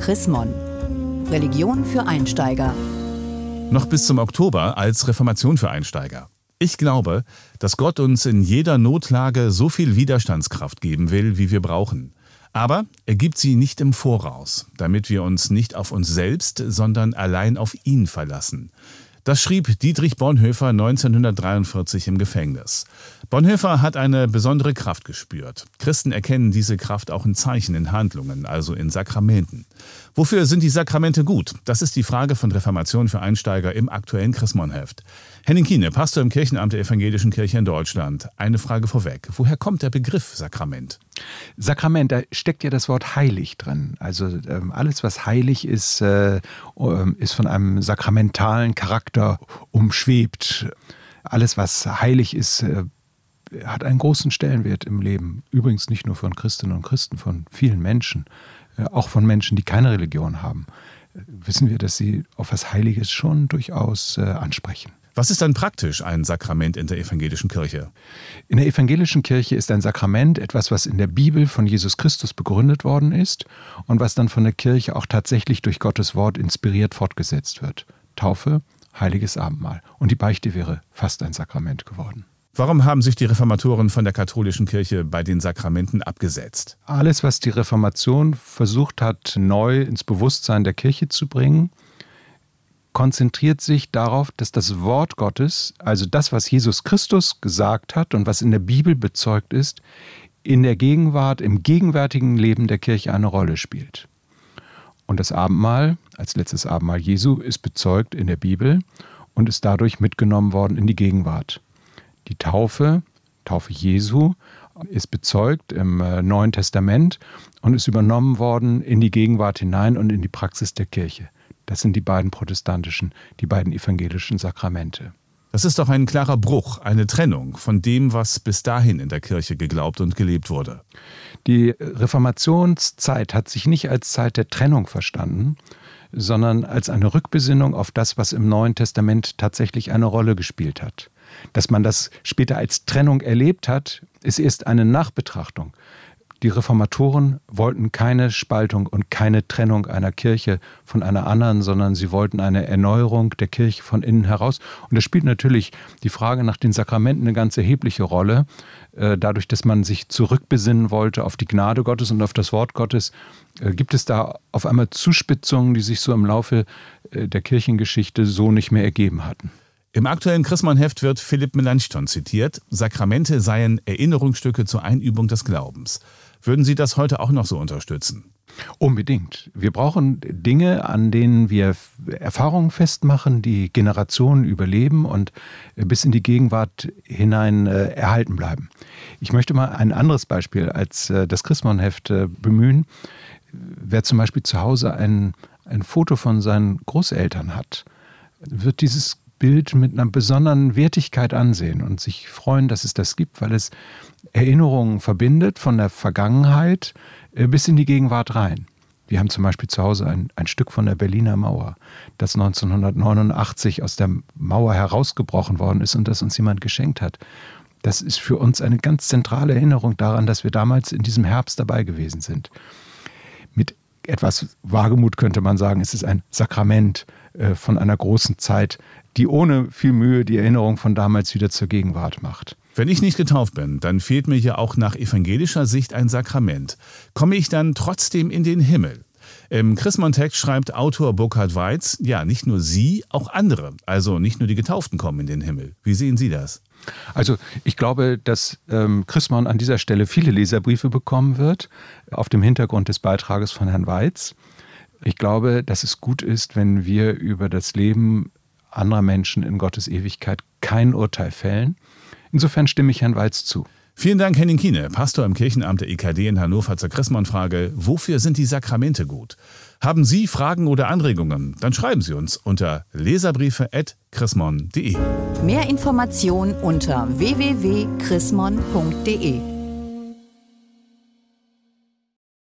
Chrismon. Religion für Einsteiger. Noch bis zum Oktober als Reformation für Einsteiger. Ich glaube, dass Gott uns in jeder Notlage so viel Widerstandskraft geben will, wie wir brauchen. Aber er gibt sie nicht im Voraus, damit wir uns nicht auf uns selbst, sondern allein auf ihn verlassen. Das schrieb Dietrich Bonhoeffer 1943 im Gefängnis. Bonhoeffer hat eine besondere Kraft gespürt. Christen erkennen diese Kraft auch in Zeichen, in Handlungen, also in Sakramenten. Wofür sind die Sakramente gut? Das ist die Frage von Reformation für Einsteiger im aktuellen Chrismon-Heft. Henning Kiene, Pastor im Kirchenamt der Evangelischen Kirche in Deutschland. Eine Frage vorweg. Woher kommt der Begriff Sakrament? Sakrament, da steckt ja das Wort heilig drin. Also ähm, alles, was heilig ist, äh, ähm, ist von einem sakramentalen Charakter umschwebt. Alles, was heilig ist, äh, hat einen großen Stellenwert im Leben. Übrigens nicht nur von Christinnen und Christen, von vielen Menschen, äh, auch von Menschen, die keine Religion haben. Äh, wissen wir, dass sie auf was Heiliges schon durchaus äh, ansprechen. Was ist dann praktisch ein Sakrament in der evangelischen Kirche? In der evangelischen Kirche ist ein Sakrament etwas, was in der Bibel von Jesus Christus begründet worden ist und was dann von der Kirche auch tatsächlich durch Gottes Wort inspiriert fortgesetzt wird. Taufe, heiliges Abendmahl. Und die Beichte wäre fast ein Sakrament geworden. Warum haben sich die Reformatoren von der katholischen Kirche bei den Sakramenten abgesetzt? Alles, was die Reformation versucht hat, neu ins Bewusstsein der Kirche zu bringen, konzentriert sich darauf, dass das Wort Gottes, also das, was Jesus Christus gesagt hat und was in der Bibel bezeugt ist, in der Gegenwart, im gegenwärtigen Leben der Kirche eine Rolle spielt. Und das Abendmahl, als letztes Abendmahl Jesu, ist bezeugt in der Bibel und ist dadurch mitgenommen worden in die Gegenwart. Die Taufe, Taufe Jesu, ist bezeugt im äh, Neuen Testament und ist übernommen worden in die Gegenwart hinein und in die Praxis der Kirche. Das sind die beiden protestantischen, die beiden evangelischen Sakramente. Das ist doch ein klarer Bruch, eine Trennung von dem, was bis dahin in der Kirche geglaubt und gelebt wurde. Die Reformationszeit hat sich nicht als Zeit der Trennung verstanden, sondern als eine Rückbesinnung auf das, was im Neuen Testament tatsächlich eine Rolle gespielt hat. Dass man das später als Trennung erlebt hat, ist erst eine Nachbetrachtung. Die Reformatoren wollten keine Spaltung und keine Trennung einer Kirche von einer anderen, sondern sie wollten eine Erneuerung der Kirche von innen heraus. Und da spielt natürlich die Frage nach den Sakramenten eine ganz erhebliche Rolle. Äh, dadurch, dass man sich zurückbesinnen wollte auf die Gnade Gottes und auf das Wort Gottes, äh, gibt es da auf einmal Zuspitzungen, die sich so im Laufe äh, der Kirchengeschichte so nicht mehr ergeben hatten. Im aktuellen Christmann-Heft wird Philipp Melanchthon zitiert, Sakramente seien Erinnerungsstücke zur Einübung des Glaubens. Würden Sie das heute auch noch so unterstützen? Unbedingt. Wir brauchen Dinge, an denen wir Erfahrungen festmachen, die Generationen überleben und bis in die Gegenwart hinein äh, erhalten bleiben. Ich möchte mal ein anderes Beispiel als äh, das Christmannheft äh, bemühen. Wer zum Beispiel zu Hause ein, ein Foto von seinen Großeltern hat, wird dieses Bild mit einer besonderen Wertigkeit ansehen und sich freuen, dass es das gibt, weil es Erinnerungen verbindet von der Vergangenheit äh, bis in die Gegenwart rein. Wir haben zum Beispiel zu Hause ein, ein Stück von der Berliner Mauer, das 1989 aus der Mauer herausgebrochen worden ist und das uns jemand geschenkt hat. Das ist für uns eine ganz zentrale Erinnerung daran, dass wir damals in diesem Herbst dabei gewesen sind. Mit etwas Wagemut könnte man sagen, es ist ein Sakrament äh, von einer großen Zeit, die ohne viel Mühe die Erinnerung von damals wieder zur Gegenwart macht. Wenn ich nicht getauft bin, dann fehlt mir ja auch nach evangelischer Sicht ein Sakrament. Komme ich dann trotzdem in den Himmel? Im Chrismon-Text schreibt Autor Burkhard Weiz, ja, nicht nur Sie, auch andere, also nicht nur die Getauften kommen in den Himmel. Wie sehen Sie das? Also ich glaube, dass ähm, Chrismon an dieser Stelle viele Leserbriefe bekommen wird, auf dem Hintergrund des Beitrages von Herrn Weiz. Ich glaube, dass es gut ist, wenn wir über das Leben anderer Menschen in Gottes Ewigkeit kein Urteil fällen. Insofern stimme ich Herrn Weiz zu. Vielen Dank, Henning Kiene, Pastor im Kirchenamt der EKD in Hannover zur Chrismon-Frage, wofür sind die Sakramente gut? Haben Sie Fragen oder Anregungen? Dann schreiben Sie uns unter leserbriefe.chrismon.de. Mehr Informationen unter www.chrismon.de